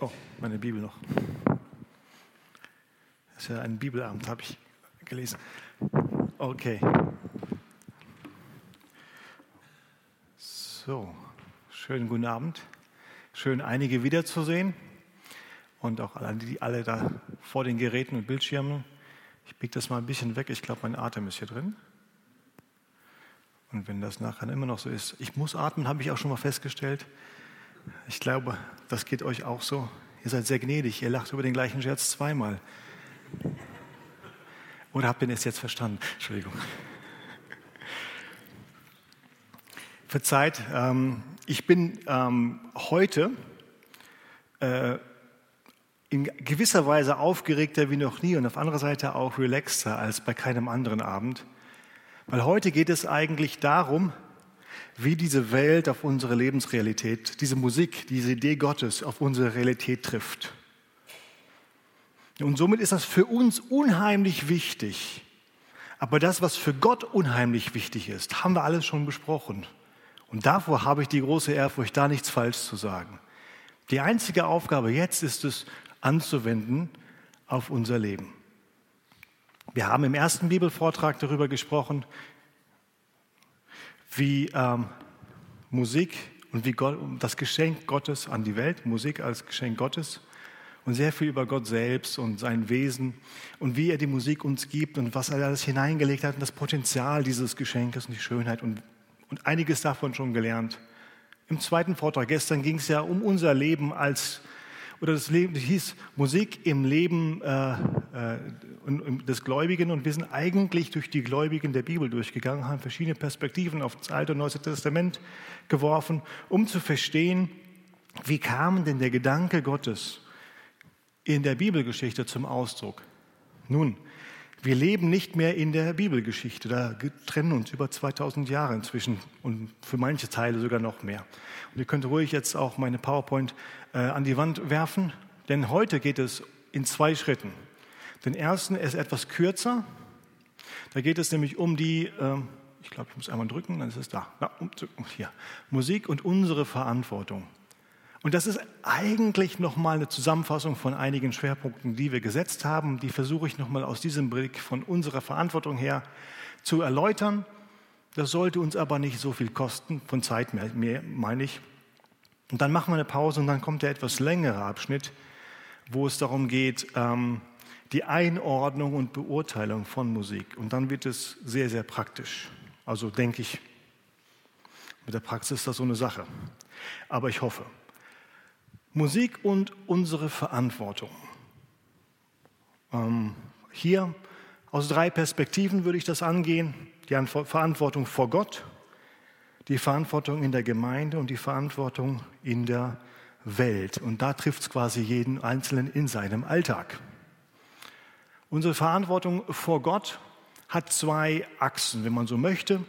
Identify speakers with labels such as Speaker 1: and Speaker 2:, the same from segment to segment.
Speaker 1: Oh, meine Bibel noch. Das ist ja ein Bibelabend, habe ich gelesen. Okay. So, schönen guten Abend. Schön, einige wiederzusehen und auch alle, die alle da vor den Geräten und Bildschirmen. Ich biege das mal ein bisschen weg. Ich glaube, mein Atem ist hier drin. Und wenn das nachher immer noch so ist, ich muss atmen, habe ich auch schon mal festgestellt. Ich glaube, das geht euch auch so. Ihr seid sehr gnädig. Ihr lacht über den gleichen Scherz zweimal. Oder habt ihr es jetzt verstanden? Entschuldigung. Verzeiht, ähm, ich bin ähm, heute äh, in gewisser Weise aufgeregter wie noch nie und auf anderer Seite auch relaxter als bei keinem anderen Abend. Weil heute geht es eigentlich darum, wie diese Welt auf unsere Lebensrealität, diese Musik, diese Idee Gottes auf unsere Realität trifft. Und somit ist das für uns unheimlich wichtig. Aber das, was für Gott unheimlich wichtig ist, haben wir alles schon besprochen. Und davor habe ich die große Ehrfurcht, da nichts falsch zu sagen. Die einzige Aufgabe jetzt ist es, anzuwenden auf unser Leben. Wir haben im ersten Bibelvortrag darüber gesprochen, wie ähm, Musik und wie Gott, das Geschenk Gottes an die Welt, Musik als Geschenk Gottes und sehr viel über Gott selbst und sein Wesen und wie er die Musik uns gibt und was er alles hineingelegt hat und das Potenzial dieses Geschenkes und die Schönheit und, und einiges davon schon gelernt. Im zweiten Vortrag gestern ging es ja um unser Leben als oder das, Leben, das hieß Musik im Leben äh, des Gläubigen und wir sind eigentlich durch die Gläubigen der Bibel durchgegangen, haben verschiedene Perspektiven auf das Alte und Neue Testament geworfen, um zu verstehen, wie kam denn der Gedanke Gottes in der Bibelgeschichte zum Ausdruck? Nun, wir leben nicht mehr in der Bibelgeschichte, da trennen uns über 2000 Jahre inzwischen und für manche Teile sogar noch mehr. Und ihr könnt ruhig jetzt auch meine PowerPoint äh, an die Wand werfen, denn heute geht es in zwei Schritten. Den ersten ist etwas kürzer, da geht es nämlich um die, äh, ich glaube, ich muss einmal drücken, dann ist es da, Na, um, hier, Musik und unsere Verantwortung. Und das ist eigentlich nochmal eine Zusammenfassung von einigen Schwerpunkten, die wir gesetzt haben. Die versuche ich nochmal aus diesem Blick von unserer Verantwortung her zu erläutern. Das sollte uns aber nicht so viel kosten, von Zeit mehr meine ich. Und dann machen wir eine Pause und dann kommt der etwas längere Abschnitt, wo es darum geht, ähm, die Einordnung und Beurteilung von Musik. Und dann wird es sehr, sehr praktisch. Also denke ich, mit der Praxis ist das so eine Sache. Aber ich hoffe. Musik und unsere Verantwortung. Ähm, hier aus drei Perspektiven würde ich das angehen. Die Verantwortung vor Gott, die Verantwortung in der Gemeinde und die Verantwortung in der Welt. Und da trifft es quasi jeden Einzelnen in seinem Alltag. Unsere Verantwortung vor Gott hat zwei Achsen, wenn man so möchte.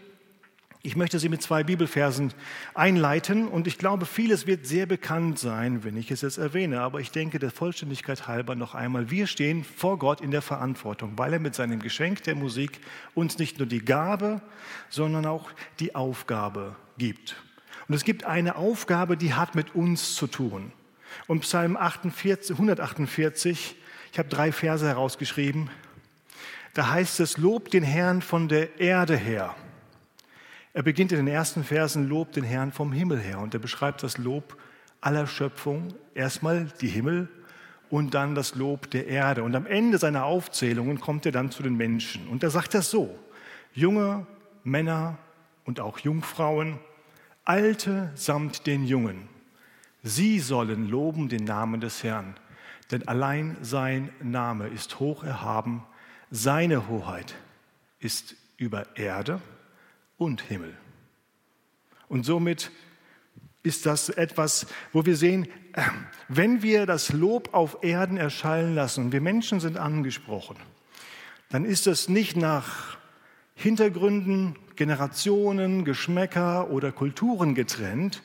Speaker 1: Ich möchte Sie mit zwei Bibelversen einleiten und ich glaube, vieles wird sehr bekannt sein, wenn ich es jetzt erwähne, aber ich denke der Vollständigkeit halber noch einmal, wir stehen vor Gott in der Verantwortung, weil er mit seinem Geschenk der Musik uns nicht nur die Gabe, sondern auch die Aufgabe gibt. Und es gibt eine Aufgabe, die hat mit uns zu tun. Und Psalm 48, 148, ich habe drei Verse herausgeschrieben, da heißt es, Lob den Herrn von der Erde her. Er beginnt in den ersten Versen, lobt den Herrn vom Himmel her und er beschreibt das Lob aller Schöpfung, erstmal die Himmel und dann das Lob der Erde. Und am Ende seiner Aufzählungen kommt er dann zu den Menschen. Und er sagt das so, junge Männer und auch Jungfrauen, Alte samt den Jungen, sie sollen loben den Namen des Herrn, denn allein sein Name ist hoch erhaben, seine Hoheit ist über Erde und Himmel. Und somit ist das etwas, wo wir sehen, wenn wir das Lob auf Erden erschallen lassen und wir Menschen sind angesprochen, dann ist das nicht nach Hintergründen, Generationen, Geschmäcker oder Kulturen getrennt,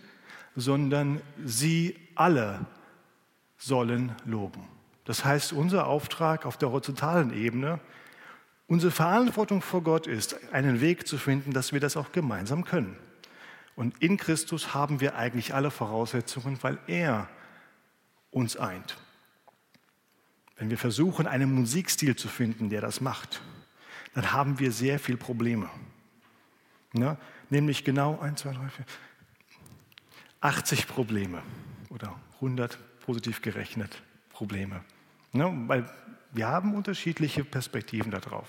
Speaker 1: sondern sie alle sollen loben. Das heißt, unser Auftrag auf der horizontalen Ebene Unsere Verantwortung vor Gott ist, einen Weg zu finden, dass wir das auch gemeinsam können. Und in Christus haben wir eigentlich alle Voraussetzungen, weil er uns eint. Wenn wir versuchen, einen Musikstil zu finden, der das macht, dann haben wir sehr viele Probleme. Ja, nämlich genau 1, 2, 3, 4, 80 Probleme oder 100 positiv gerechnet Probleme. Ja, weil wir haben unterschiedliche Perspektiven darauf.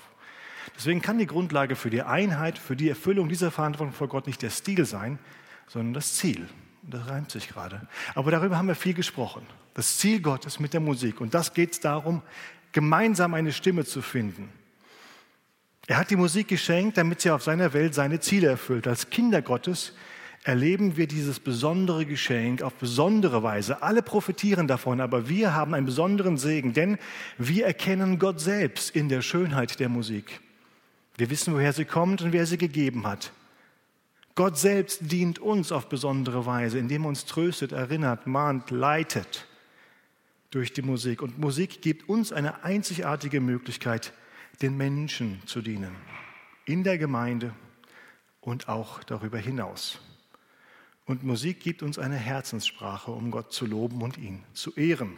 Speaker 1: Deswegen kann die Grundlage für die Einheit, für die Erfüllung dieser Verantwortung vor Gott nicht der Stil sein, sondern das Ziel. Das reimt sich gerade. Aber darüber haben wir viel gesprochen. Das Ziel Gottes mit der Musik. Und das geht es darum, gemeinsam eine Stimme zu finden. Er hat die Musik geschenkt, damit sie auf seiner Welt seine Ziele erfüllt. Als Kinder Gottes erleben wir dieses besondere Geschenk auf besondere Weise. Alle profitieren davon, aber wir haben einen besonderen Segen, denn wir erkennen Gott selbst in der Schönheit der Musik. Wir wissen, woher sie kommt und wer sie gegeben hat. Gott selbst dient uns auf besondere Weise, indem er uns tröstet, erinnert, mahnt, leitet durch die Musik. Und Musik gibt uns eine einzigartige Möglichkeit, den Menschen zu dienen, in der Gemeinde und auch darüber hinaus. Und Musik gibt uns eine Herzenssprache, um Gott zu loben und ihn zu ehren.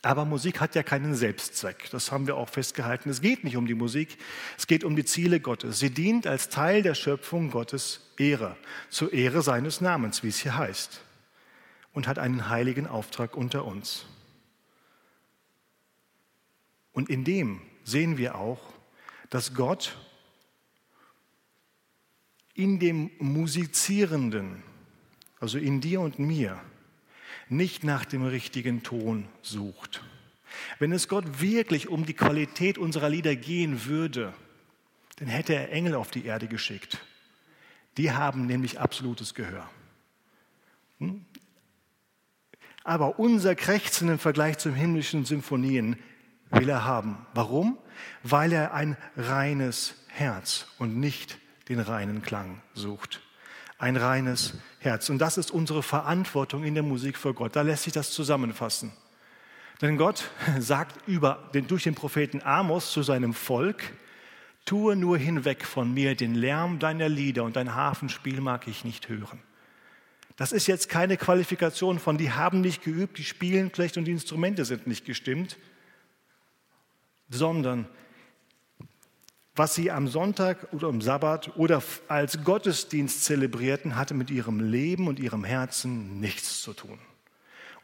Speaker 1: Aber Musik hat ja keinen Selbstzweck. Das haben wir auch festgehalten. Es geht nicht um die Musik, es geht um die Ziele Gottes. Sie dient als Teil der Schöpfung Gottes Ehre, zur Ehre seines Namens, wie es hier heißt, und hat einen heiligen Auftrag unter uns. Und in dem sehen wir auch, dass Gott in dem Musizierenden, also in dir und mir, nicht nach dem richtigen Ton sucht. Wenn es Gott wirklich um die Qualität unserer Lieder gehen würde, dann hätte er Engel auf die Erde geschickt. Die haben nämlich absolutes Gehör. Hm? Aber unser Krächzen im Vergleich zum himmlischen Symphonien will er haben. Warum? Weil er ein reines Herz und nicht den reinen Klang sucht. Ein reines Herz. Und das ist unsere Verantwortung in der Musik für Gott. Da lässt sich das zusammenfassen. Denn Gott sagt über, durch den Propheten Amos zu seinem Volk, tue nur hinweg von mir den Lärm deiner Lieder und dein Hafenspiel mag ich nicht hören. Das ist jetzt keine Qualifikation von, die haben nicht geübt, die spielen schlecht und die Instrumente sind nicht gestimmt, sondern was sie am Sonntag oder am Sabbat oder als Gottesdienst zelebrierten, hatte mit ihrem Leben und ihrem Herzen nichts zu tun.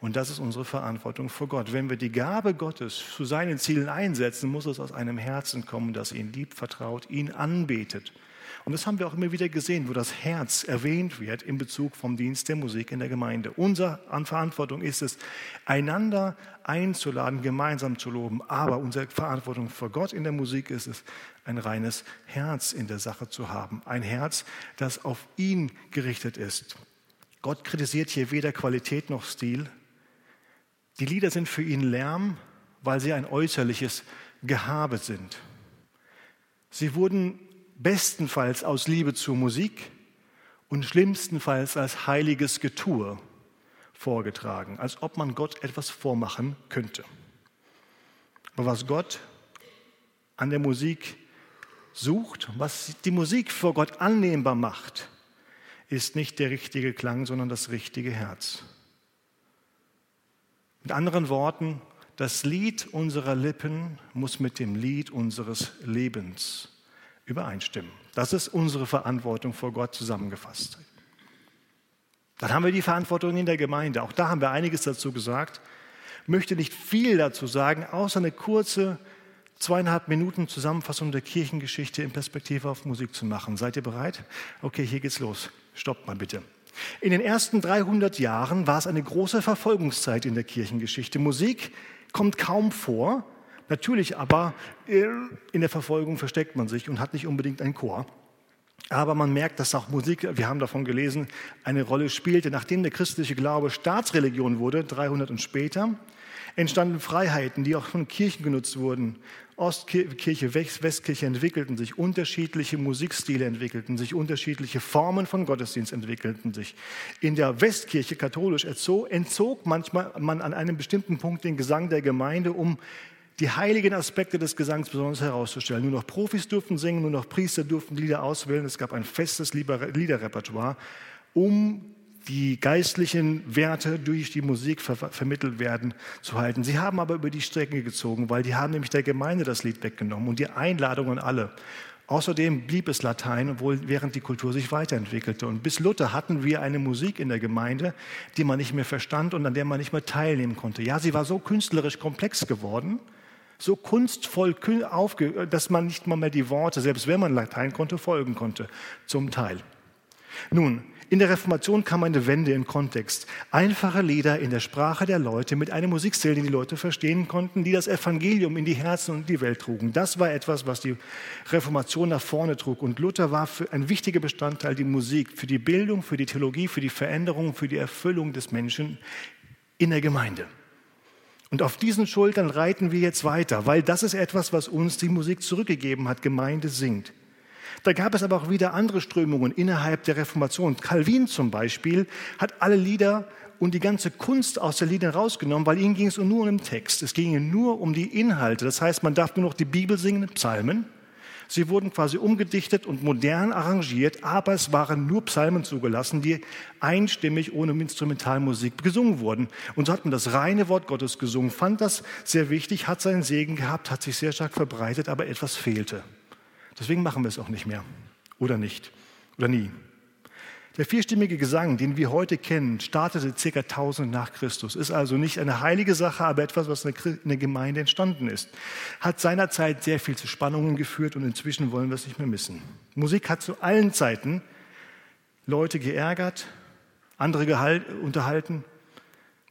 Speaker 1: Und das ist unsere Verantwortung vor Gott. Wenn wir die Gabe Gottes zu seinen Zielen einsetzen, muss es aus einem Herzen kommen, das ihn liebt, vertraut, ihn anbetet. Und das haben wir auch immer wieder gesehen, wo das Herz erwähnt wird in Bezug vom Dienst der Musik in der Gemeinde. Unsere Verantwortung ist es, einander einzuladen, gemeinsam zu loben. Aber unsere Verantwortung vor Gott in der Musik ist es, ein reines Herz in der Sache zu haben. Ein Herz, das auf ihn gerichtet ist. Gott kritisiert hier weder Qualität noch Stil, die Lieder sind für ihn Lärm, weil sie ein äußerliches Gehabe sind. Sie wurden bestenfalls aus Liebe zur Musik und schlimmstenfalls als heiliges Getue vorgetragen, als ob man Gott etwas vormachen könnte. Aber was Gott an der Musik sucht, was die Musik vor Gott annehmbar macht, ist nicht der richtige Klang, sondern das richtige Herz. Mit anderen Worten, das Lied unserer Lippen muss mit dem Lied unseres Lebens übereinstimmen. Das ist unsere Verantwortung vor Gott zusammengefasst. Dann haben wir die Verantwortung in der Gemeinde. Auch da haben wir einiges dazu gesagt. Ich möchte nicht viel dazu sagen, außer eine kurze zweieinhalb Minuten Zusammenfassung der Kirchengeschichte in Perspektive auf Musik zu machen. Seid ihr bereit? Okay, hier geht's los. Stoppt mal bitte. In den ersten 300 Jahren war es eine große Verfolgungszeit in der Kirchengeschichte. Musik kommt kaum vor, natürlich aber äh, in der Verfolgung versteckt man sich und hat nicht unbedingt einen Chor. Aber man merkt, dass auch Musik, wir haben davon gelesen, eine Rolle spielte. Nachdem der christliche Glaube Staatsreligion wurde, 300 und später, entstanden Freiheiten, die auch von Kirchen genutzt wurden. Ostkirche, Westkirche entwickelten sich, unterschiedliche Musikstile entwickelten sich, unterschiedliche Formen von Gottesdienst entwickelten sich. In der Westkirche katholisch entzog manchmal man an einem bestimmten Punkt den Gesang der Gemeinde, um die heiligen Aspekte des Gesangs besonders herauszustellen. Nur noch Profis durften singen, nur noch Priester durften Lieder auswählen. Es gab ein festes Liederrepertoire, um die geistlichen Werte durch die Musik ver vermittelt werden, zu halten. Sie haben aber über die Strecke gezogen, weil die haben nämlich der Gemeinde das Lied weggenommen und die Einladung an alle. Außerdem blieb es Latein, obwohl während die Kultur sich weiterentwickelte. Und bis Luther hatten wir eine Musik in der Gemeinde, die man nicht mehr verstand und an der man nicht mehr teilnehmen konnte. Ja, sie war so künstlerisch komplex geworden, so kunstvoll, dass man nicht mal mehr die Worte, selbst wenn man Latein konnte, folgen konnte, zum Teil. Nun, in der Reformation kam eine Wende im Kontext. Einfache Lieder in der Sprache der Leute mit einem Musikstil, den die Leute verstehen konnten, die das Evangelium in die Herzen und die Welt trugen. Das war etwas, was die Reformation nach vorne trug. Und Luther war für ein wichtiger Bestandteil die Musik für die Bildung, für die Theologie, für die Veränderung, für die Erfüllung des Menschen in der Gemeinde. Und auf diesen Schultern reiten wir jetzt weiter, weil das ist etwas, was uns die Musik zurückgegeben hat. Gemeinde singt. Da gab es aber auch wieder andere Strömungen innerhalb der Reformation. Calvin zum Beispiel hat alle Lieder und die ganze Kunst aus der Lieder rausgenommen, weil ihnen ging es nur um den Text. Es ging nur um die Inhalte. Das heißt, man darf nur noch die Bibel singen, Psalmen. Sie wurden quasi umgedichtet und modern arrangiert, aber es waren nur Psalmen zugelassen, die einstimmig ohne Instrumentalmusik gesungen wurden. Und so hat man das reine Wort Gottes gesungen, fand das sehr wichtig, hat seinen Segen gehabt, hat sich sehr stark verbreitet, aber etwas fehlte. Deswegen machen wir es auch nicht mehr. Oder nicht. Oder nie. Der vierstimmige Gesang, den wir heute kennen, startete ca. 1000 nach Christus. Ist also nicht eine heilige Sache, aber etwas, was in der Gemeinde entstanden ist. Hat seinerzeit sehr viel zu Spannungen geführt und inzwischen wollen wir es nicht mehr missen. Musik hat zu allen Zeiten Leute geärgert, andere unterhalten.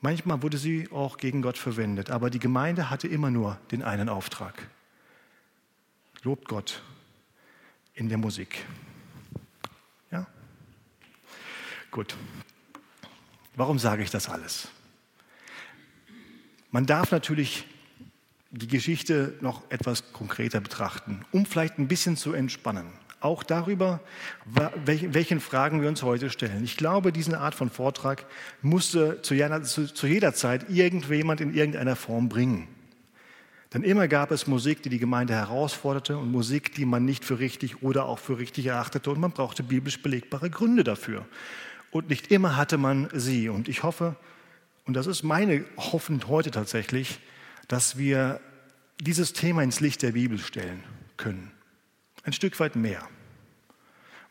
Speaker 1: Manchmal wurde sie auch gegen Gott verwendet, aber die Gemeinde hatte immer nur den einen Auftrag. Lobt Gott in der Musik. Ja? Gut. Warum sage ich das alles? Man darf natürlich die Geschichte noch etwas konkreter betrachten, um vielleicht ein bisschen zu entspannen. Auch darüber, welchen Fragen wir uns heute stellen. Ich glaube, diese Art von Vortrag musste zu jeder Zeit irgendjemand in irgendeiner Form bringen. Denn immer gab es Musik, die die Gemeinde herausforderte und Musik, die man nicht für richtig oder auch für richtig erachtete und man brauchte biblisch belegbare Gründe dafür. Und nicht immer hatte man sie. Und ich hoffe, und das ist meine Hoffnung heute tatsächlich, dass wir dieses Thema ins Licht der Bibel stellen können. Ein Stück weit mehr.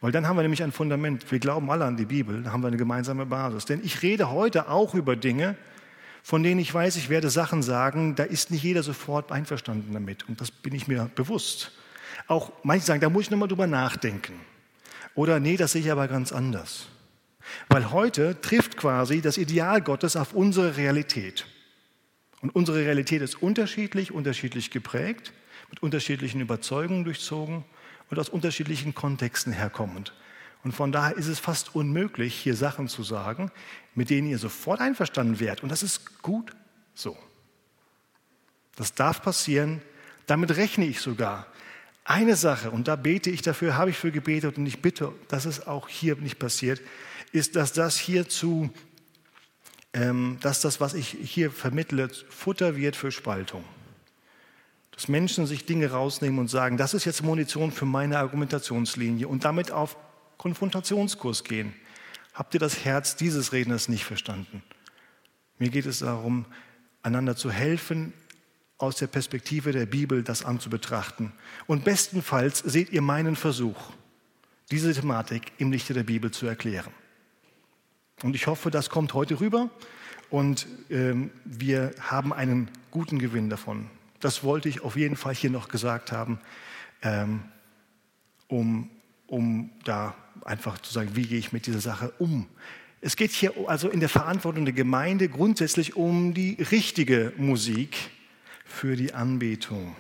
Speaker 1: Weil dann haben wir nämlich ein Fundament. Wir glauben alle an die Bibel, dann haben wir eine gemeinsame Basis. Denn ich rede heute auch über Dinge, von denen ich weiß, ich werde Sachen sagen, da ist nicht jeder sofort einverstanden damit. Und das bin ich mir bewusst. Auch manche sagen, da muss ich nochmal drüber nachdenken. Oder nee, das sehe ich aber ganz anders. Weil heute trifft quasi das Ideal Gottes auf unsere Realität. Und unsere Realität ist unterschiedlich, unterschiedlich geprägt, mit unterschiedlichen Überzeugungen durchzogen und aus unterschiedlichen Kontexten herkommend. Und von daher ist es fast unmöglich, hier Sachen zu sagen, mit denen ihr sofort einverstanden wärt. Und das ist gut so. Das darf passieren. Damit rechne ich sogar. Eine Sache, und da bete ich dafür, habe ich für gebetet und ich bitte, dass es auch hier nicht passiert, ist, dass das hierzu, ähm, dass das, was ich hier vermittle, Futter wird für Spaltung. Dass Menschen sich Dinge rausnehmen und sagen, das ist jetzt Munition für meine Argumentationslinie und damit auf Konfrontationskurs gehen. Habt ihr das Herz dieses Redners nicht verstanden? Mir geht es darum, einander zu helfen, aus der Perspektive der Bibel das anzubetrachten. Und bestenfalls seht ihr meinen Versuch, diese Thematik im Lichte der Bibel zu erklären. Und ich hoffe, das kommt heute rüber und ähm, wir haben einen guten Gewinn davon. Das wollte ich auf jeden Fall hier noch gesagt haben, ähm, um um da einfach zu sagen, wie gehe ich mit dieser Sache um. Es geht hier also in der Verantwortung der Gemeinde grundsätzlich um die richtige Musik für die Anbetung.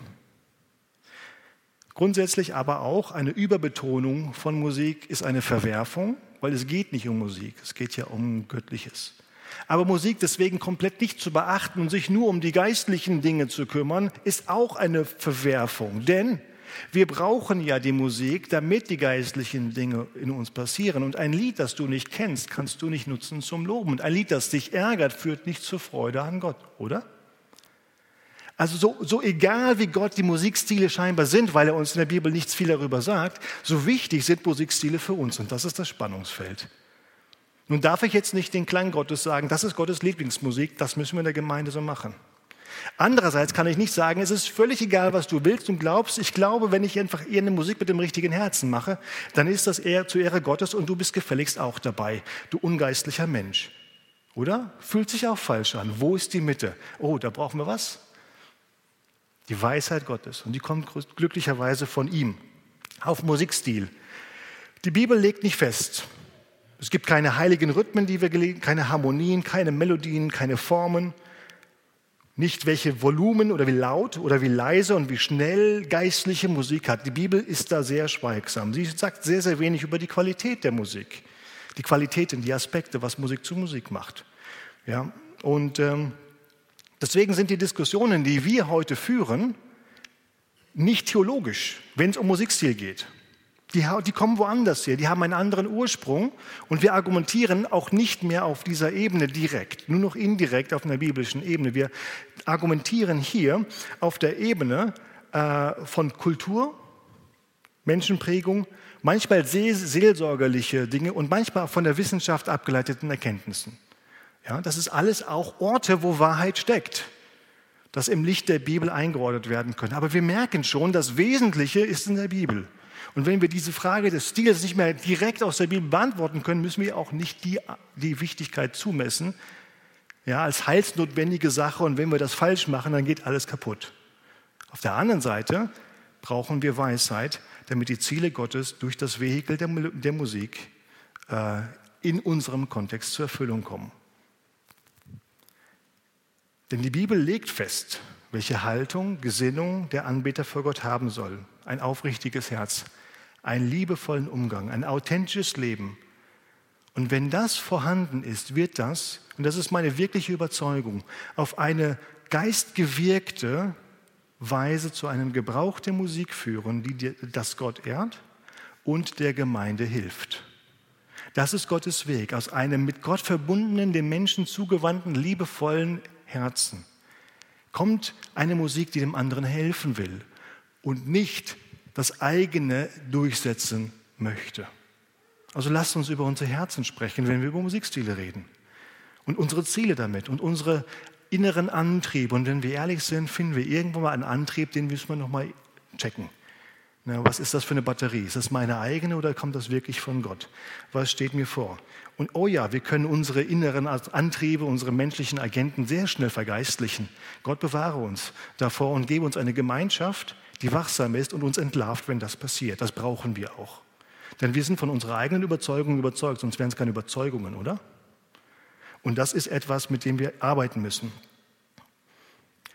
Speaker 1: Grundsätzlich aber auch eine Überbetonung von Musik ist eine Verwerfung, weil es geht nicht um Musik, es geht ja um Göttliches. Aber Musik deswegen komplett nicht zu beachten und sich nur um die geistlichen Dinge zu kümmern, ist auch eine Verwerfung. Denn wir brauchen ja die Musik, damit die geistlichen Dinge in uns passieren. Und ein Lied, das du nicht kennst, kannst du nicht nutzen zum Loben. Und ein Lied, das dich ärgert, führt nicht zur Freude an Gott, oder? Also so, so egal wie Gott die Musikstile scheinbar sind, weil er uns in der Bibel nichts viel darüber sagt, so wichtig sind Musikstile für uns. Und das ist das Spannungsfeld. Nun darf ich jetzt nicht den Klang Gottes sagen, das ist Gottes Lieblingsmusik, das müssen wir in der Gemeinde so machen. Andererseits kann ich nicht sagen, es ist völlig egal, was du willst und glaubst. Ich glaube, wenn ich einfach eher eine Musik mit dem richtigen Herzen mache, dann ist das eher zu Ehre Gottes und du bist gefälligst auch dabei, du ungeistlicher Mensch. Oder? Fühlt sich auch falsch an. Wo ist die Mitte? Oh, da brauchen wir was? Die Weisheit Gottes. Und die kommt glücklicherweise von ihm. Auf Musikstil. Die Bibel legt nicht fest. Es gibt keine heiligen Rhythmen, die wir gelegen, keine Harmonien, keine Melodien, keine Formen. Nicht welche Volumen oder wie laut oder wie leise und wie schnell geistliche Musik hat. Die Bibel ist da sehr schweigsam. Sie sagt sehr, sehr wenig über die Qualität der Musik. Die Qualitäten, die Aspekte, was Musik zu Musik macht. Ja, und ähm, deswegen sind die Diskussionen, die wir heute führen, nicht theologisch, wenn es um Musikstil geht. Die, die, kommen woanders her, die haben einen anderen Ursprung und wir argumentieren auch nicht mehr auf dieser Ebene direkt, nur noch indirekt auf einer biblischen Ebene. Wir argumentieren hier auf der Ebene äh, von Kultur, Menschenprägung, manchmal seelsorgerliche Dinge und manchmal von der Wissenschaft abgeleiteten Erkenntnissen. Ja, das ist alles auch Orte, wo Wahrheit steckt, das im Licht der Bibel eingeordnet werden können. Aber wir merken schon, das Wesentliche ist in der Bibel. Und wenn wir diese Frage des Stils nicht mehr direkt aus der Bibel beantworten können, müssen wir auch nicht die, die Wichtigkeit zumessen, ja, als heilsnotwendige Sache. Und wenn wir das falsch machen, dann geht alles kaputt. Auf der anderen Seite brauchen wir Weisheit, damit die Ziele Gottes durch das Vehikel der, der Musik äh, in unserem Kontext zur Erfüllung kommen. Denn die Bibel legt fest, welche Haltung, Gesinnung der Anbeter vor Gott haben soll. Ein aufrichtiges Herz, einen liebevollen Umgang, ein authentisches Leben. Und wenn das vorhanden ist, wird das, und das ist meine wirkliche Überzeugung, auf eine geistgewirkte Weise zu einem Gebrauch der Musik führen, die das Gott ehrt und der Gemeinde hilft. Das ist Gottes Weg, aus einem mit Gott verbundenen, dem Menschen zugewandten, liebevollen Herzen kommt eine Musik, die dem anderen helfen will und nicht das eigene durchsetzen möchte. Also lasst uns über unsere Herzen sprechen, wenn wir über Musikstile reden. Und unsere Ziele damit und unsere inneren Antriebe. Und wenn wir ehrlich sind, finden wir irgendwann mal einen Antrieb, den müssen wir nochmal checken. Na, was ist das für eine Batterie? Ist das meine eigene oder kommt das wirklich von Gott? Was steht mir vor? Und oh ja, wir können unsere inneren Antriebe, unsere menschlichen Agenten sehr schnell vergeistlichen. Gott bewahre uns davor und gebe uns eine Gemeinschaft, die wachsam ist und uns entlarvt, wenn das passiert. Das brauchen wir auch. Denn wir sind von unserer eigenen Überzeugung überzeugt, sonst wären es keine Überzeugungen, oder? Und das ist etwas, mit dem wir arbeiten müssen.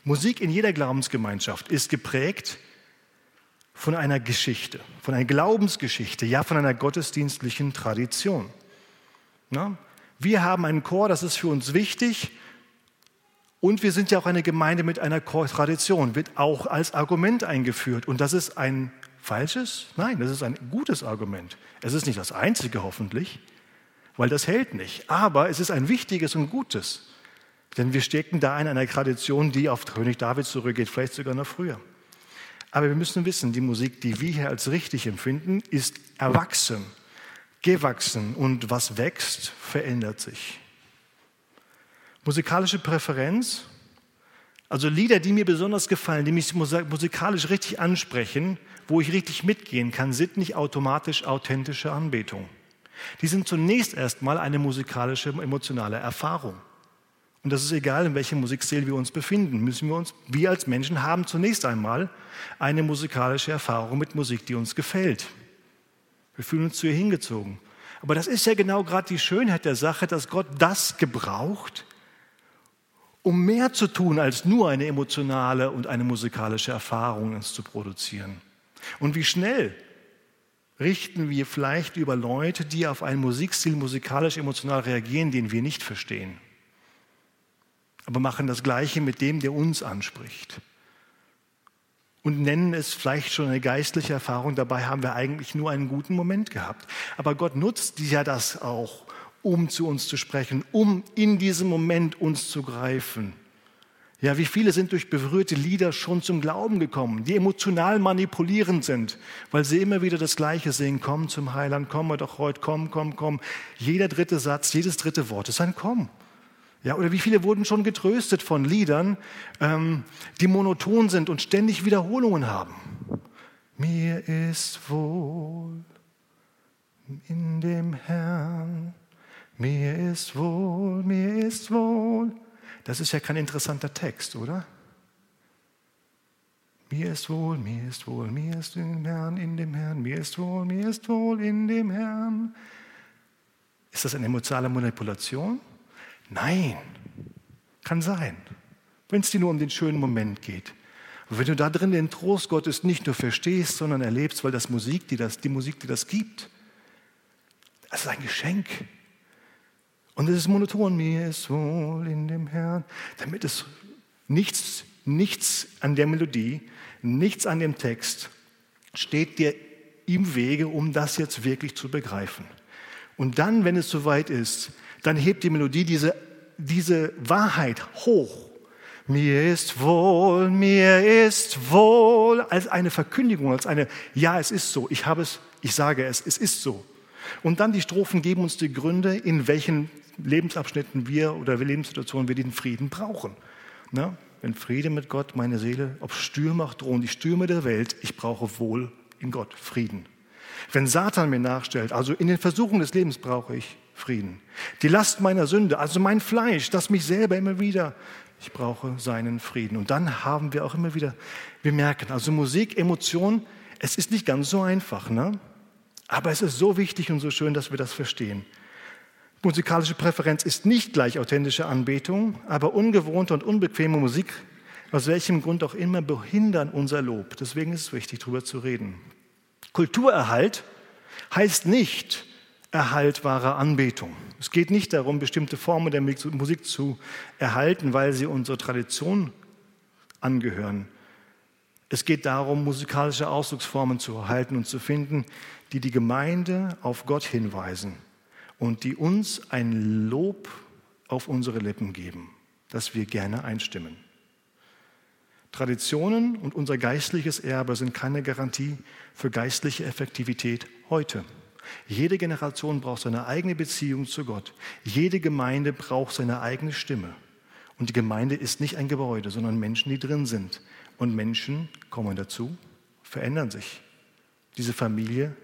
Speaker 1: Musik in jeder Glaubensgemeinschaft ist geprägt von einer Geschichte, von einer Glaubensgeschichte, ja von einer gottesdienstlichen Tradition. Na? Wir haben einen Chor, das ist für uns wichtig. Und wir sind ja auch eine Gemeinde mit einer Chortradition, wird auch als Argument eingeführt. Und das ist ein falsches? Nein, das ist ein gutes Argument. Es ist nicht das einzige hoffentlich, weil das hält nicht. Aber es ist ein wichtiges und gutes. Denn wir stecken da in einer Tradition, die auf König David zurückgeht, vielleicht sogar noch früher. Aber wir müssen wissen, die Musik, die wir hier als richtig empfinden, ist erwachsen, gewachsen und was wächst, verändert sich. Musikalische Präferenz, also Lieder, die mir besonders gefallen, die mich musikalisch richtig ansprechen, wo ich richtig mitgehen kann, sind nicht automatisch authentische Anbetung. Die sind zunächst erstmal eine musikalische, emotionale Erfahrung. Und das ist egal, in welchem Musikstil wir uns befinden, müssen wir uns, wir als Menschen haben zunächst einmal eine musikalische Erfahrung mit Musik, die uns gefällt. Wir fühlen uns zu ihr hingezogen. Aber das ist ja genau gerade die Schönheit der Sache, dass Gott das gebraucht, um mehr zu tun, als nur eine emotionale und eine musikalische Erfahrung uns zu produzieren. Und wie schnell richten wir vielleicht über Leute, die auf einen Musikstil musikalisch emotional reagieren, den wir nicht verstehen aber machen das Gleiche mit dem, der uns anspricht. Und nennen es vielleicht schon eine geistliche Erfahrung, dabei haben wir eigentlich nur einen guten Moment gehabt. Aber Gott nutzt ja das auch, um zu uns zu sprechen, um in diesem Moment uns zu greifen. Ja, wie viele sind durch berührte Lieder schon zum Glauben gekommen, die emotional manipulierend sind, weil sie immer wieder das Gleiche singen, komm zum Heiland, komm doch heute, komm, komm, komm. Jeder dritte Satz, jedes dritte Wort ist ein Komm. Ja, oder wie viele wurden schon getröstet von Liedern, ähm, die monoton sind und ständig Wiederholungen haben. Mir ist wohl in dem Herrn, mir ist wohl, mir ist wohl. Das ist ja kein interessanter Text, oder? Mir ist wohl, mir ist wohl, mir ist in dem Herrn, in dem Herrn, mir ist wohl, mir ist wohl in dem Herrn. Ist das eine emotionale Manipulation? Nein, kann sein, wenn es dir nur um den schönen Moment geht. Und wenn du da drin den Trost Gottes nicht nur verstehst, sondern erlebst, weil das Musik, die, das, die Musik, die das gibt, das ist ein Geschenk. Und es ist monoton, mir ist wohl in dem Herrn, damit es nichts, nichts an der Melodie, nichts an dem Text steht dir im Wege, um das jetzt wirklich zu begreifen. Und dann, wenn es soweit ist, dann hebt die Melodie diese, diese Wahrheit hoch. Mir ist wohl, mir ist wohl, als eine Verkündigung, als eine, ja, es ist so, ich habe es, ich sage es, es ist so. Und dann die Strophen geben uns die Gründe, in welchen Lebensabschnitten wir oder Lebenssituationen wir den Frieden brauchen. Na, wenn Friede mit Gott meine Seele, ob Stürme auch drohen, die Stürme der Welt, ich brauche wohl in Gott Frieden. Wenn Satan mir nachstellt, also in den Versuchen des Lebens brauche ich Frieden. Die Last meiner Sünde, also mein Fleisch, das mich selber immer wieder, ich brauche seinen Frieden. Und dann haben wir auch immer wieder, wir merken, also Musik, Emotion, es ist nicht ganz so einfach, ne? aber es ist so wichtig und so schön, dass wir das verstehen. Musikalische Präferenz ist nicht gleich authentische Anbetung, aber ungewohnte und unbequeme Musik, aus welchem Grund auch immer, behindern unser Lob. Deswegen ist es wichtig, darüber zu reden. Kulturerhalt heißt nicht Erhalt wahrer Anbetung. Es geht nicht darum, bestimmte Formen der Musik zu erhalten, weil sie unserer Tradition angehören. Es geht darum, musikalische Ausdrucksformen zu erhalten und zu finden, die die Gemeinde auf Gott hinweisen und die uns ein Lob auf unsere Lippen geben, das wir gerne einstimmen. Traditionen und unser geistliches Erbe sind keine Garantie für geistliche Effektivität heute. Jede Generation braucht seine eigene Beziehung zu Gott. Jede Gemeinde braucht seine eigene Stimme. Und die Gemeinde ist nicht ein Gebäude, sondern Menschen, die drin sind. Und Menschen kommen dazu, verändern sich. Diese Familie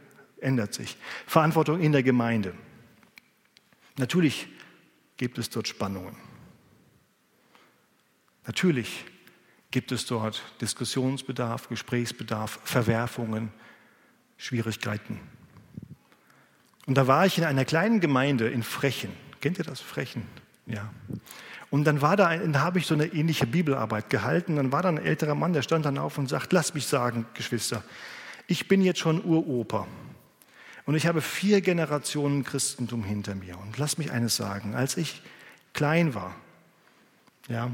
Speaker 1: ändert sich. Verantwortung in der Gemeinde. Natürlich gibt es dort Spannungen. Natürlich gibt es dort Diskussionsbedarf, Gesprächsbedarf, Verwerfungen, Schwierigkeiten. Und da war ich in einer kleinen Gemeinde in Frechen. Kennt ihr das? Frechen? Ja. Und dann war da, da habe ich so eine ähnliche Bibelarbeit gehalten. Dann war da ein älterer Mann, der stand dann auf und sagt: Lass mich sagen, Geschwister, ich bin jetzt schon Uroper. Und ich habe vier Generationen Christentum hinter mir. Und lass mich eines sagen, als ich klein war, ja,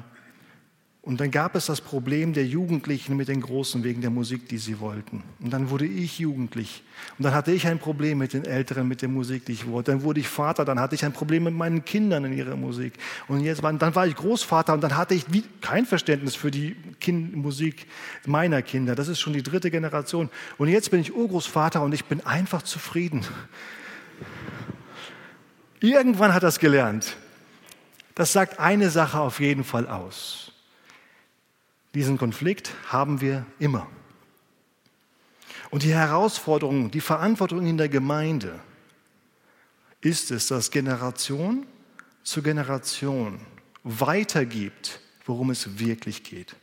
Speaker 1: und dann gab es das Problem der Jugendlichen mit den Großen wegen der Musik, die sie wollten. Und dann wurde ich jugendlich. Und dann hatte ich ein Problem mit den Älteren, mit der Musik, die ich wollte. Dann wurde ich Vater, dann hatte ich ein Problem mit meinen Kindern in ihrer Musik. Und jetzt war, dann war ich Großvater und dann hatte ich kein Verständnis für die kind, Musik meiner Kinder. Das ist schon die dritte Generation. Und jetzt bin ich Urgroßvater und ich bin einfach zufrieden. Irgendwann hat das gelernt. Das sagt eine Sache auf jeden Fall aus. Diesen Konflikt haben wir immer. Und die Herausforderung, die Verantwortung in der Gemeinde ist es, dass Generation zu Generation weitergibt, worum es wirklich geht.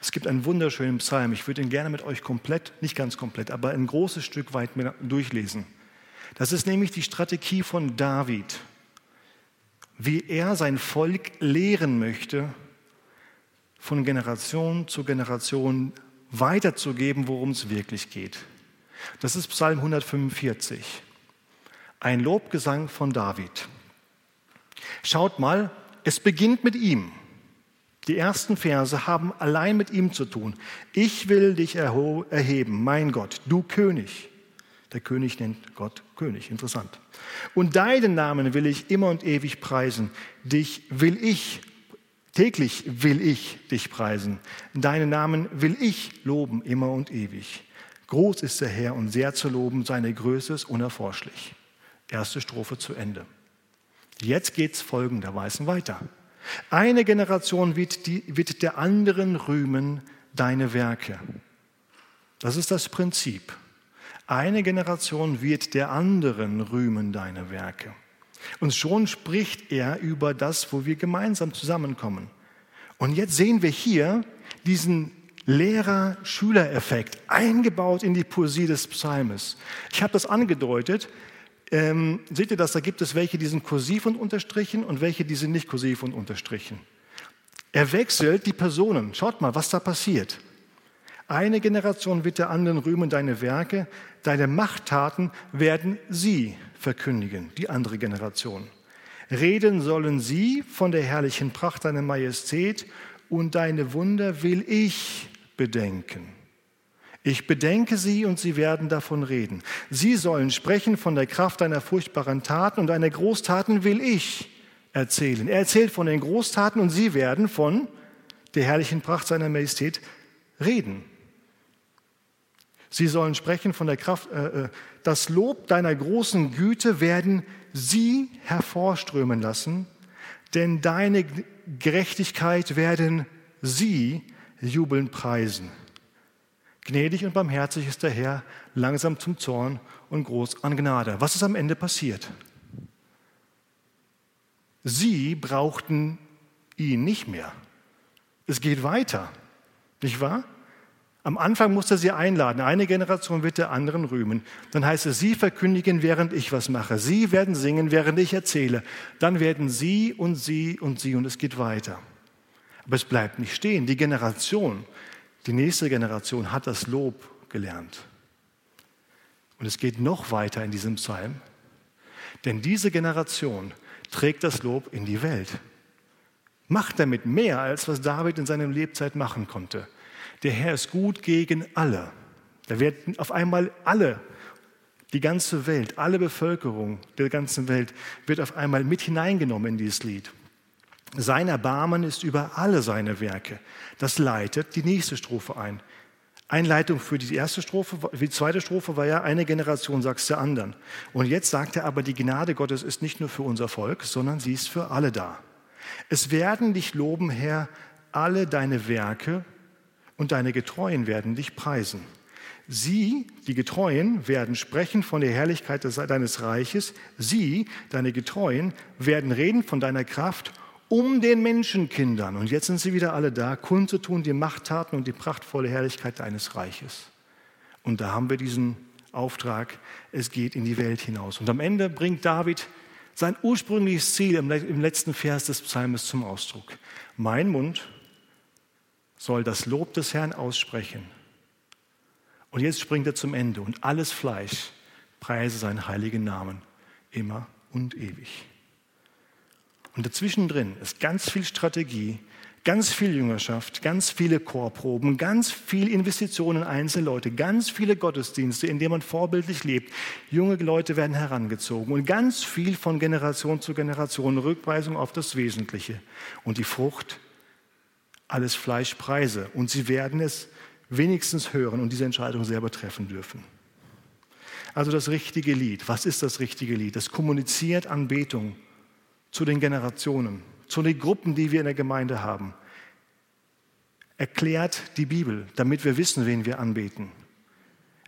Speaker 1: Es gibt einen wunderschönen Psalm, ich würde ihn gerne mit euch komplett, nicht ganz komplett, aber ein großes Stück weit durchlesen. Das ist nämlich die Strategie von David, wie er sein Volk lehren möchte, von Generation zu Generation weiterzugeben, worum es wirklich geht. Das ist Psalm 145, ein Lobgesang von David. Schaut mal, es beginnt mit ihm. Die ersten Verse haben allein mit ihm zu tun. Ich will dich erheben, mein Gott, du König. Der König nennt Gott König, interessant. Und deinen Namen will ich immer und ewig preisen. Dich will ich Täglich will ich dich preisen. Deinen Namen will ich loben, immer und ewig. Groß ist der Herr und sehr zu loben, seine Größe ist unerforschlich. Erste Strophe zu Ende. Jetzt geht es folgenderweise weiter. Eine Generation wird, die, wird der anderen rühmen deine Werke. Das ist das Prinzip. Eine Generation wird der anderen rühmen deine Werke. Und schon spricht er über das, wo wir gemeinsam zusammenkommen. Und jetzt sehen wir hier diesen Lehrer-Schüler-Effekt eingebaut in die Poesie des Psalmes. Ich habe das angedeutet. Ähm, seht ihr das? Da gibt es welche, die sind kursiv und unterstrichen und welche, die sind nicht kursiv und unterstrichen. Er wechselt die Personen. Schaut mal, was da passiert. Eine Generation wird der anderen rühmen deine Werke, deine Machttaten werden sie verkündigen, die andere Generation. Reden sollen sie von der herrlichen Pracht deiner Majestät und deine Wunder will ich bedenken. Ich bedenke sie und sie werden davon reden. Sie sollen sprechen von der Kraft deiner furchtbaren Taten und deine Großtaten will ich erzählen. Er erzählt von den Großtaten und sie werden von der herrlichen Pracht seiner Majestät reden. Sie sollen sprechen von der Kraft, äh, äh, das Lob deiner großen Güte werden sie hervorströmen lassen, denn deine Gerechtigkeit werden sie jubelnd preisen. Gnädig und barmherzig ist der Herr, langsam zum Zorn und groß an Gnade. Was ist am Ende passiert? Sie brauchten ihn nicht mehr. Es geht weiter, nicht wahr? Am Anfang musste sie einladen. Eine Generation wird der anderen rühmen. Dann heißt es, sie verkündigen, während ich was mache. Sie werden singen, während ich erzähle. Dann werden sie und sie und sie und es geht weiter. Aber es bleibt nicht stehen. Die Generation, die nächste Generation hat das Lob gelernt. Und es geht noch weiter in diesem Psalm. Denn diese Generation trägt das Lob in die Welt. Macht damit mehr, als was David in seiner Lebzeit machen konnte. Der Herr ist gut gegen alle. Da werden auf einmal alle, die ganze Welt, alle Bevölkerung der ganzen Welt wird auf einmal mit hineingenommen in dieses Lied. Sein Erbarmen ist über alle seine Werke. Das leitet die nächste Strophe ein. Einleitung für die erste Strophe, die zweite Strophe war ja, eine Generation sagt es der anderen. Und jetzt sagt er aber, die Gnade Gottes ist nicht nur für unser Volk, sondern sie ist für alle da. Es werden dich loben, Herr, alle deine Werke, und deine Getreuen werden dich preisen. Sie, die Getreuen, werden sprechen von der Herrlichkeit deines Reiches. Sie, deine Getreuen, werden reden von deiner Kraft um den Menschenkindern. Und jetzt sind sie wieder alle da, kundzutun die Machttaten und die prachtvolle Herrlichkeit deines Reiches. Und da haben wir diesen Auftrag, es geht in die Welt hinaus. Und am Ende bringt David sein ursprüngliches Ziel im letzten Vers des Psalmes zum Ausdruck. Mein Mund soll das Lob des Herrn aussprechen. Und jetzt springt er zum Ende und alles Fleisch preise seinen heiligen Namen immer und ewig. Und dazwischen drin ist ganz viel Strategie, ganz viel Jüngerschaft, ganz viele Chorproben, ganz viel Investitionen in einzelne Leute, ganz viele Gottesdienste, in denen man vorbildlich lebt. Junge Leute werden herangezogen und ganz viel von Generation zu Generation Rückweisung auf das Wesentliche. Und die Frucht alles Fleisch preise. Und sie werden es wenigstens hören und diese Entscheidung selber treffen dürfen. Also das richtige Lied. Was ist das richtige Lied? Das kommuniziert Anbetung zu den Generationen, zu den Gruppen, die wir in der Gemeinde haben. Erklärt die Bibel, damit wir wissen, wen wir anbeten.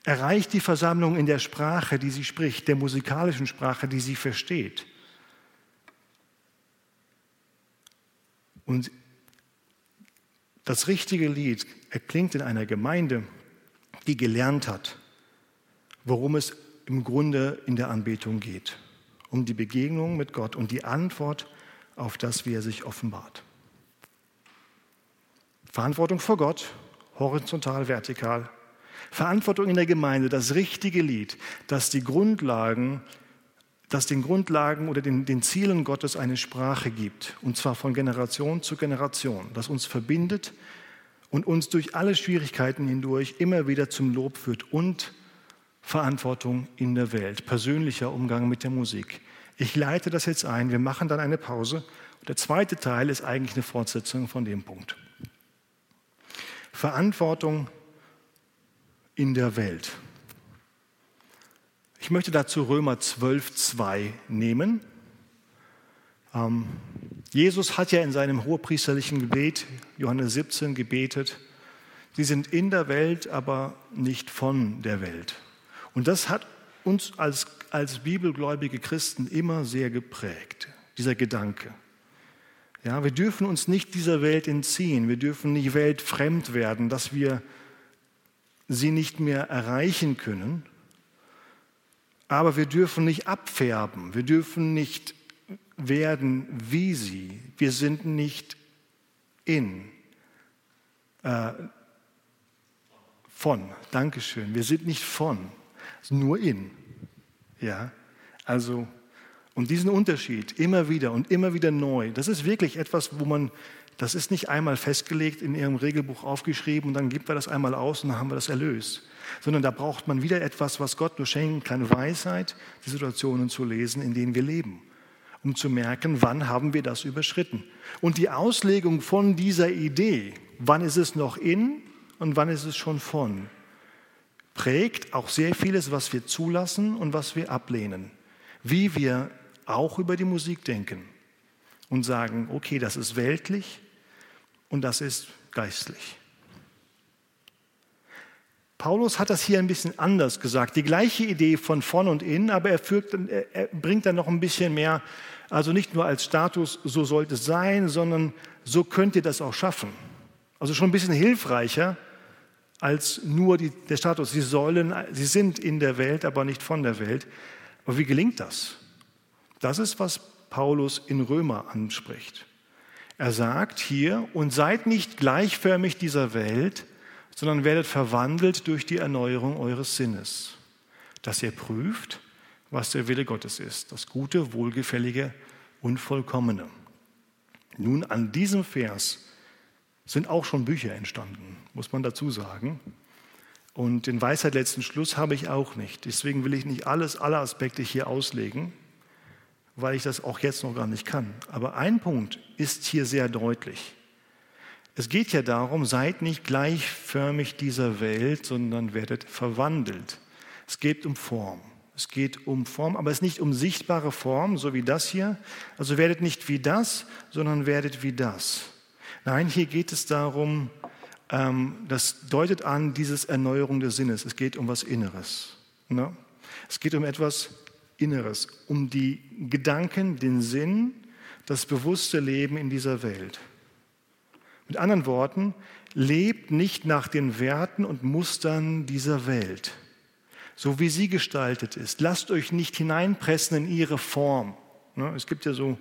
Speaker 1: Erreicht die Versammlung in der Sprache, die sie spricht, der musikalischen Sprache, die sie versteht. Und das richtige Lied erklingt in einer Gemeinde, die gelernt hat, worum es im Grunde in der Anbetung geht. Um die Begegnung mit Gott und die Antwort auf das, wie er sich offenbart. Verantwortung vor Gott, horizontal, vertikal. Verantwortung in der Gemeinde, das richtige Lied, das die Grundlagen das den Grundlagen oder den, den Zielen Gottes eine Sprache gibt, und zwar von Generation zu Generation, das uns verbindet und uns durch alle Schwierigkeiten hindurch immer wieder zum Lob führt und Verantwortung in der Welt, persönlicher Umgang mit der Musik. Ich leite das jetzt ein, wir machen dann eine Pause Der zweite Teil ist eigentlich eine Fortsetzung von dem Punkt. Verantwortung in der Welt. Ich möchte dazu Römer 12, 2 nehmen. Ähm, Jesus hat ja in seinem hohepriesterlichen Gebet, Johannes 17, gebetet, sie sind in der Welt, aber nicht von der Welt. Und das hat uns als, als bibelgläubige Christen immer sehr geprägt, dieser Gedanke. Ja, wir dürfen uns nicht dieser Welt entziehen, wir dürfen nicht weltfremd werden, dass wir sie nicht mehr erreichen können, aber wir dürfen nicht abfärben, wir dürfen nicht werden wie sie. Wir sind nicht in. Äh, von, Dankeschön. Wir sind nicht von, nur in. Ja, also, und diesen Unterschied immer wieder und immer wieder neu, das ist wirklich etwas, wo man, das ist nicht einmal festgelegt in Ihrem Regelbuch aufgeschrieben und dann gibt wir das einmal aus und dann haben wir das erlöst. Sondern da braucht man wieder etwas, was Gott nur schenken kann, Weisheit, die Situationen zu lesen, in denen wir leben um zu merken, wann haben wir das überschritten. Und die Auslegung von dieser Idee, wann ist es noch in und wann ist es schon von, prägt auch sehr vieles, was wir zulassen und was wir ablehnen. Wie wir auch über die Musik denken und sagen, okay, das ist weltlich und das ist geistlich. Paulus hat das hier ein bisschen anders gesagt. Die gleiche Idee von von und in, aber er, fügt, er bringt dann noch ein bisschen mehr, also nicht nur als Status, so sollte es sein, sondern so könnt ihr das auch schaffen. Also schon ein bisschen hilfreicher als nur die, der Status. Sie sollen, sie sind in der Welt, aber nicht von der Welt. Aber wie gelingt das? Das ist, was Paulus in Römer anspricht. Er sagt hier, und seid nicht gleichförmig dieser Welt, sondern werdet verwandelt durch die Erneuerung eures Sinnes, dass ihr prüft, was der Wille Gottes ist, das Gute, Wohlgefällige und Vollkommene. Nun, an diesem Vers sind auch schon Bücher entstanden, muss man dazu sagen. Und den Weisheit letzten Schluss habe ich auch nicht. Deswegen will ich nicht alles, alle Aspekte hier auslegen, weil ich das auch jetzt noch gar nicht kann. Aber ein Punkt ist hier sehr deutlich. Es geht ja darum, seid nicht gleichförmig dieser Welt, sondern werdet verwandelt. Es geht um Form. Es geht um Form, aber es ist nicht um sichtbare Form, so wie das hier. Also werdet nicht wie das, sondern werdet wie das. Nein, hier geht es darum, ähm, das deutet an, dieses Erneuerung des Sinnes. Es geht um was Inneres. Ne? Es geht um etwas Inneres, um die Gedanken, den Sinn, das bewusste Leben in dieser Welt. Mit anderen Worten, lebt nicht nach den Werten und Mustern dieser Welt, so wie sie gestaltet ist. Lasst euch nicht hineinpressen in ihre Form. Ne, es gibt ja so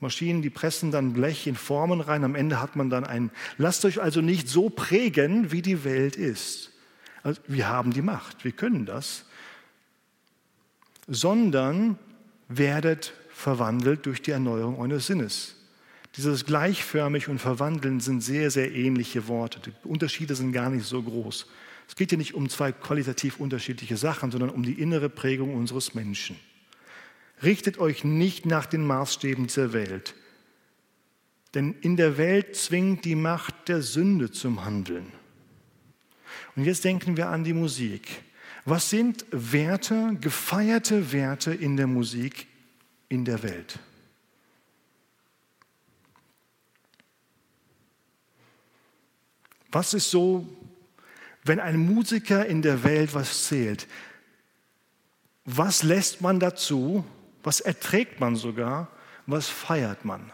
Speaker 1: Maschinen, die pressen dann Blech in Formen rein. Am Ende hat man dann einen. Lasst euch also nicht so prägen, wie die Welt ist. Also wir haben die Macht, wir können das. Sondern werdet verwandelt durch die Erneuerung eures Sinnes. Dieses gleichförmig und verwandeln sind sehr, sehr ähnliche Worte. Die Unterschiede sind gar nicht so groß. Es geht hier nicht um zwei qualitativ unterschiedliche Sachen, sondern um die innere Prägung unseres Menschen. Richtet euch nicht nach den Maßstäben dieser Welt, denn in der Welt zwingt die Macht der Sünde zum Handeln. Und jetzt denken wir an die Musik. Was sind Werte, gefeierte Werte in der Musik in der Welt? Was ist so, wenn ein Musiker in der Welt was zählt? Was lässt man dazu? Was erträgt man sogar? Was feiert man?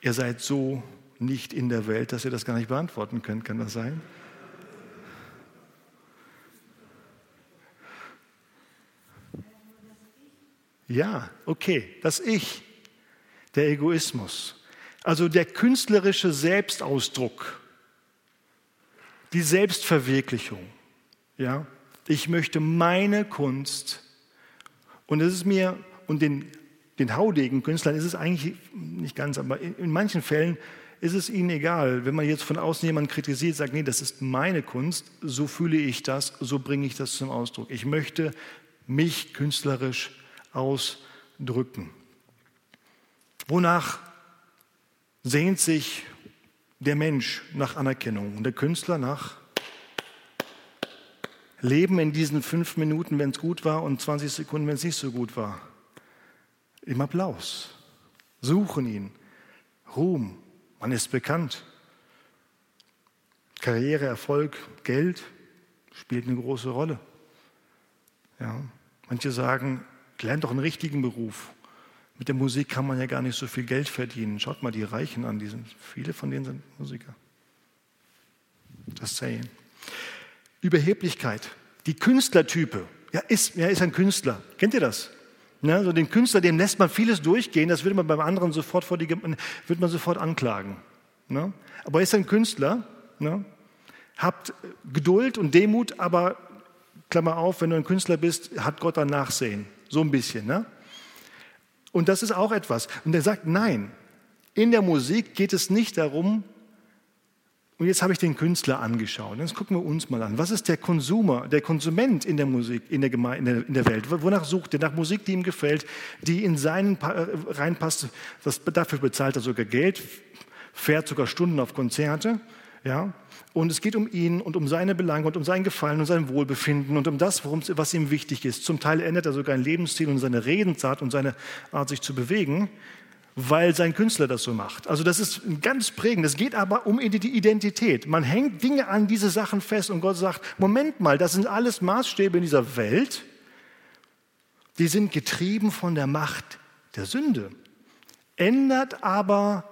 Speaker 1: Ihr seid so nicht in der Welt, dass ihr das gar nicht beantworten könnt. Kann das sein? Ja, okay, das Ich der Egoismus. Also der künstlerische Selbstausdruck, die Selbstverwirklichung. Ja? Ich möchte meine Kunst, und es ist mir, und den, den haudegen Künstlern ist es eigentlich nicht ganz, aber in, in manchen Fällen ist es ihnen egal. Wenn man jetzt von außen jemanden kritisiert, sagt, nee, das ist meine Kunst, so fühle ich das, so bringe ich das zum Ausdruck. Ich möchte mich künstlerisch ausdrücken. Wonach sehnt sich der Mensch nach Anerkennung und der Künstler nach Leben in diesen fünf Minuten, wenn es gut war, und 20 Sekunden, wenn es nicht so gut war. Im Applaus. Suchen ihn. Ruhm. Man ist bekannt. Karriere, Erfolg, Geld spielt eine große Rolle. Ja. Manche sagen, lern doch einen richtigen Beruf. Mit der Musik kann man ja gar nicht so viel Geld verdienen. Schaut mal die Reichen an, die sind, viele von denen sind Musiker. Das Saying. Überheblichkeit. Die Künstlertype. Ja, ist, er ist ein Künstler. Kennt ihr das? Ja, so den Künstler, dem lässt man vieles durchgehen, das würde man beim anderen sofort vor die, wird man sofort anklagen. Ne? Aber er ist ein Künstler. Ne? Habt Geduld und Demut, aber Klammer auf, wenn du ein Künstler bist, hat Gott ein Nachsehen. So ein bisschen. Ne? Und das ist auch etwas. Und er sagt, nein, in der Musik geht es nicht darum, und jetzt habe ich den Künstler angeschaut. Jetzt gucken wir uns mal an. Was ist der Konsumer, der Konsument in der Musik, in der, Gemeinde, in der Welt? Wonach sucht er? Nach Musik, die ihm gefällt, die in seinen äh, reinpasst. Das, dafür bezahlt er sogar Geld, fährt sogar Stunden auf Konzerte. Ja? Und es geht um ihn und um seine Belange und um sein Gefallen und sein Wohlbefinden und um das, was ihm wichtig ist. Zum Teil ändert er sogar ein Lebensstil und seine Redensart und seine Art, sich zu bewegen weil sein Künstler das so macht. Also das ist ganz prägend. Es geht aber um die Identität. Man hängt Dinge an diese Sachen fest und Gott sagt, Moment mal, das sind alles Maßstäbe in dieser Welt, die sind getrieben von der Macht der Sünde. Ändert aber,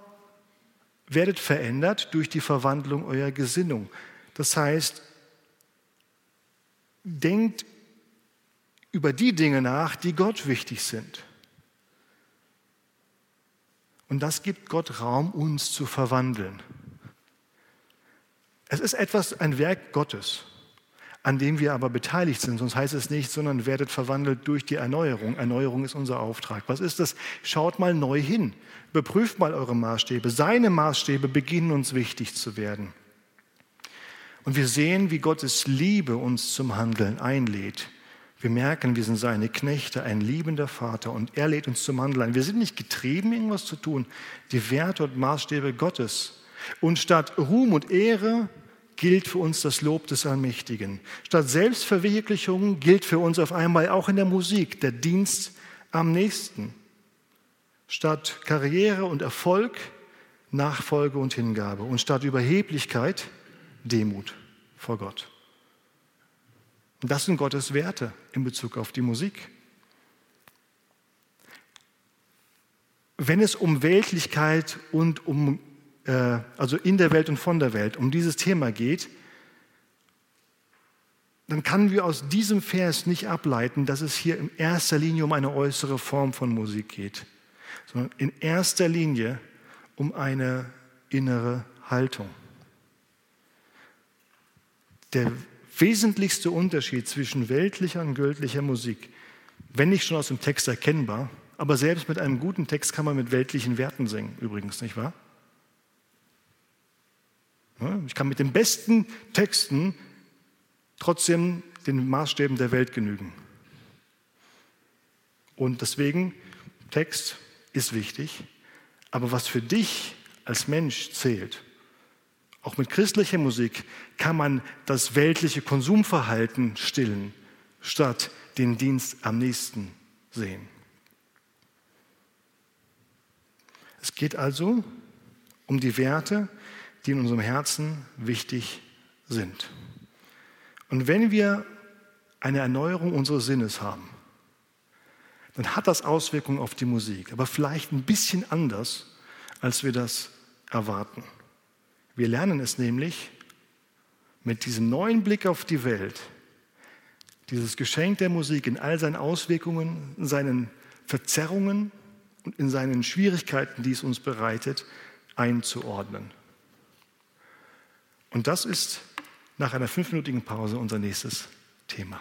Speaker 1: werdet verändert durch die Verwandlung eurer Gesinnung. Das heißt, denkt über die Dinge nach, die Gott wichtig sind. Und das gibt Gott Raum, uns zu verwandeln. Es ist etwas, ein Werk Gottes, an dem wir aber beteiligt sind. Sonst heißt es nicht, sondern werdet verwandelt durch die Erneuerung. Erneuerung ist unser Auftrag. Was ist das? Schaut mal neu hin. Überprüft mal eure Maßstäbe. Seine Maßstäbe beginnen uns wichtig zu werden. Und wir sehen, wie Gottes Liebe uns zum Handeln einlädt. Wir merken, wir sind seine Knechte, ein liebender Vater und er lädt uns zum Handeln ein. Wir sind nicht getrieben, irgendwas zu tun. Die Werte und Maßstäbe Gottes. Und statt Ruhm und Ehre gilt für uns das Lob des Allmächtigen. Statt Selbstverwirklichung gilt für uns auf einmal auch in der Musik der Dienst am nächsten. Statt Karriere und Erfolg Nachfolge und Hingabe. Und statt Überheblichkeit Demut vor Gott. Und das sind Gottes Werte in Bezug auf die Musik. Wenn es um Weltlichkeit und um, äh, also in der Welt und von der Welt, um dieses Thema geht, dann können wir aus diesem Vers nicht ableiten, dass es hier in erster Linie um eine äußere Form von Musik geht, sondern in erster Linie um eine innere Haltung. Der wesentlichste Unterschied zwischen weltlicher und göttlicher Musik, wenn nicht schon aus dem Text erkennbar, aber selbst mit einem guten Text kann man mit weltlichen Werten singen, übrigens, nicht wahr? Ich kann mit den besten Texten trotzdem den Maßstäben der Welt genügen. Und deswegen, Text ist wichtig, aber was für dich als Mensch zählt, auch mit christlicher Musik kann man das weltliche Konsumverhalten stillen, statt den Dienst am nächsten sehen. Es geht also um die Werte, die in unserem Herzen wichtig sind. Und wenn wir eine Erneuerung unseres Sinnes haben, dann hat das Auswirkungen auf die Musik, aber vielleicht ein bisschen anders, als wir das erwarten. Wir lernen es nämlich mit diesem neuen Blick auf die Welt, dieses Geschenk der Musik in all seinen Auswirkungen, in seinen Verzerrungen und in seinen Schwierigkeiten, die es uns bereitet, einzuordnen. Und das ist nach einer fünfminütigen Pause unser nächstes Thema.